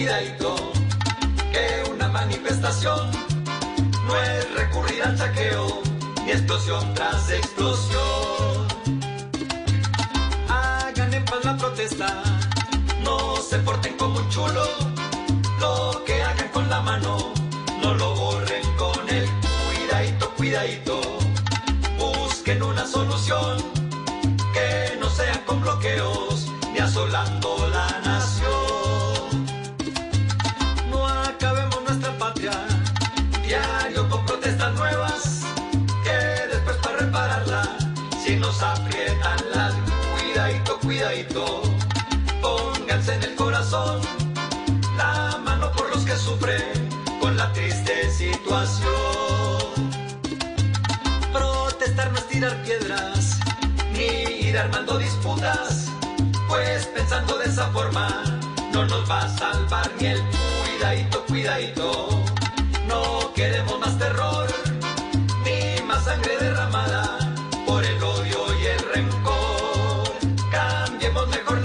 cuidadito, que una manifestación no es recurrir al saqueo, ni explosión tras explosión. Hagan en paz la protesta, no se porten como un chulo, lo que hagan con la mano, no lo borren con el cuidadito, cuidadito, busquen una solución, diario con protestas nuevas, que después para repararla, si nos aprietan las cuidadito, cuidadito, pónganse en el corazón la mano por los que sufren con la triste situación. Protestar no es tirar piedras, ni ir armando disputas, pues pensando de esa forma no nos va a salvar ni el cuidadito, cuidadito. tiempos mejor